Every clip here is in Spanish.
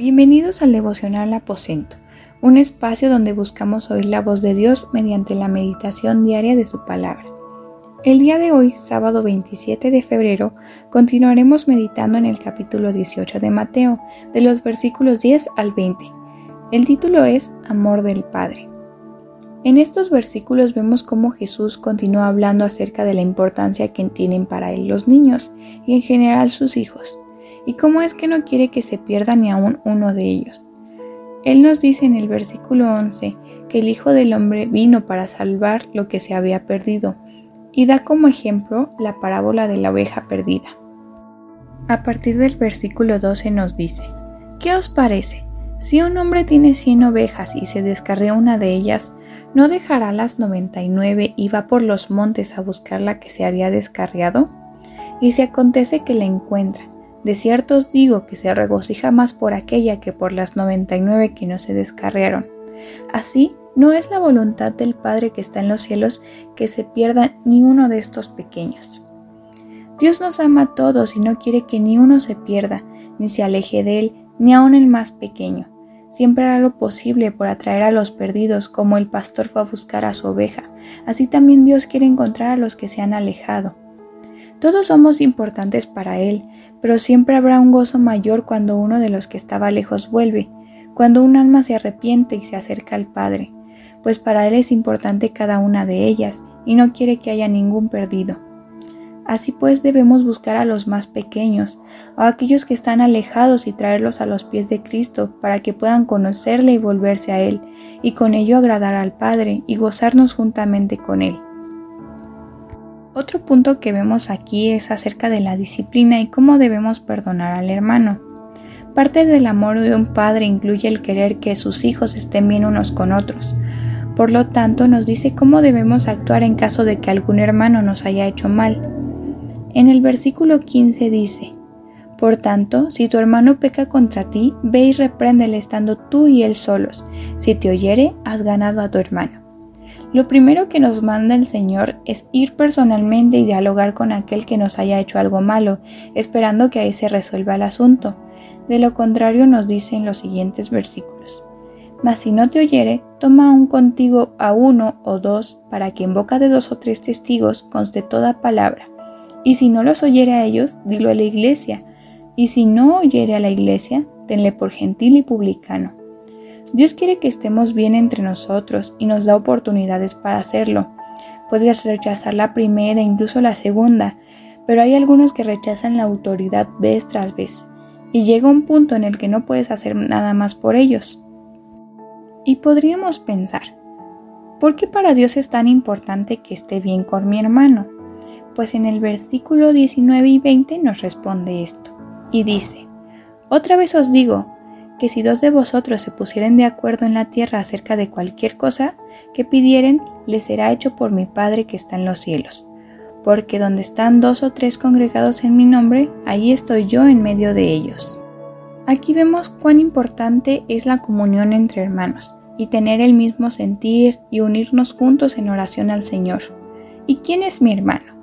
Bienvenidos al devocional aposento, un espacio donde buscamos oír la voz de Dios mediante la meditación diaria de su palabra. El día de hoy, sábado 27 de febrero, continuaremos meditando en el capítulo 18 de Mateo, de los versículos 10 al 20. El título es Amor del Padre. En estos versículos vemos cómo Jesús continúa hablando acerca de la importancia que tienen para él los niños y en general sus hijos y cómo es que no quiere que se pierda ni aún uno de ellos. Él nos dice en el versículo 11 que el Hijo del Hombre vino para salvar lo que se había perdido, y da como ejemplo la parábola de la oveja perdida. A partir del versículo 12 nos dice, ¿qué os parece? Si un hombre tiene cien ovejas y se descarría una de ellas, ¿no dejará las noventa y nueve y va por los montes a buscar la que se había descarriado? Y si acontece que la encuentra, de cierto os digo que se regocija más por aquella que por las noventa y nueve que no se descarriaron. Así, no es la voluntad del Padre que está en los cielos que se pierda ni uno de estos pequeños. Dios nos ama a todos y no quiere que ni uno se pierda, ni se aleje de Él, ni aun el más pequeño. Siempre hará lo posible por atraer a los perdidos, como el pastor fue a buscar a su oveja. Así también Dios quiere encontrar a los que se han alejado. Todos somos importantes para Él, pero siempre habrá un gozo mayor cuando uno de los que estaba lejos vuelve, cuando un alma se arrepiente y se acerca al Padre, pues para Él es importante cada una de ellas y no quiere que haya ningún perdido. Así pues debemos buscar a los más pequeños, a aquellos que están alejados y traerlos a los pies de Cristo para que puedan conocerle y volverse a Él, y con ello agradar al Padre y gozarnos juntamente con Él. Otro punto que vemos aquí es acerca de la disciplina y cómo debemos perdonar al hermano. Parte del amor de un padre incluye el querer que sus hijos estén bien unos con otros. Por lo tanto, nos dice cómo debemos actuar en caso de que algún hermano nos haya hecho mal. En el versículo 15 dice, Por tanto, si tu hermano peca contra ti, ve y repréndele estando tú y él solos. Si te oyere, has ganado a tu hermano. Lo primero que nos manda el Señor es ir personalmente y dialogar con aquel que nos haya hecho algo malo, esperando que ahí se resuelva el asunto. De lo contrario nos dice en los siguientes versículos. Mas si no te oyere, toma aún contigo a uno o dos, para que en boca de dos o tres testigos conste toda palabra. Y si no los oyere a ellos, dilo a la iglesia. Y si no oyere a la iglesia, tenle por gentil y publicano. Dios quiere que estemos bien entre nosotros y nos da oportunidades para hacerlo. Puedes rechazar la primera e incluso la segunda, pero hay algunos que rechazan la autoridad vez tras vez, y llega un punto en el que no puedes hacer nada más por ellos. Y podríamos pensar, ¿por qué para Dios es tan importante que esté bien con mi hermano? Pues en el versículo 19 y 20 nos responde esto, y dice, Otra vez os digo, que si dos de vosotros se pusieren de acuerdo en la tierra acerca de cualquier cosa que pidieren, les será hecho por mi Padre que está en los cielos. Porque donde están dos o tres congregados en mi nombre, ahí estoy yo en medio de ellos. Aquí vemos cuán importante es la comunión entre hermanos y tener el mismo sentir y unirnos juntos en oración al Señor. ¿Y quién es mi hermano?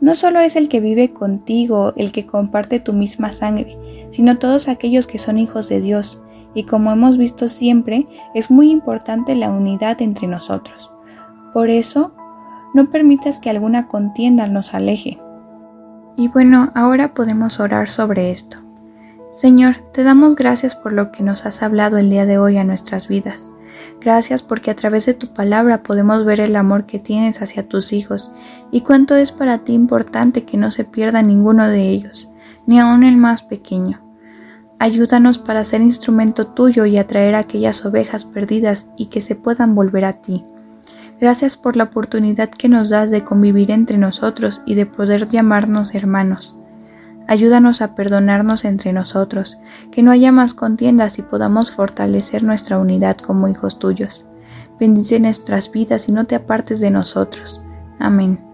No solo es el que vive contigo, el que comparte tu misma sangre, sino todos aquellos que son hijos de Dios, y como hemos visto siempre, es muy importante la unidad entre nosotros. Por eso, no permitas que alguna contienda nos aleje. Y bueno, ahora podemos orar sobre esto. Señor, te damos gracias por lo que nos has hablado el día de hoy a nuestras vidas. Gracias porque a través de tu palabra podemos ver el amor que tienes hacia tus hijos y cuánto es para ti importante que no se pierda ninguno de ellos, ni aun el más pequeño. Ayúdanos para ser instrumento tuyo y atraer a aquellas ovejas perdidas y que se puedan volver a ti. Gracias por la oportunidad que nos das de convivir entre nosotros y de poder llamarnos hermanos. Ayúdanos a perdonarnos entre nosotros, que no haya más contiendas y podamos fortalecer nuestra unidad como hijos tuyos. Bendice nuestras vidas y no te apartes de nosotros. Amén.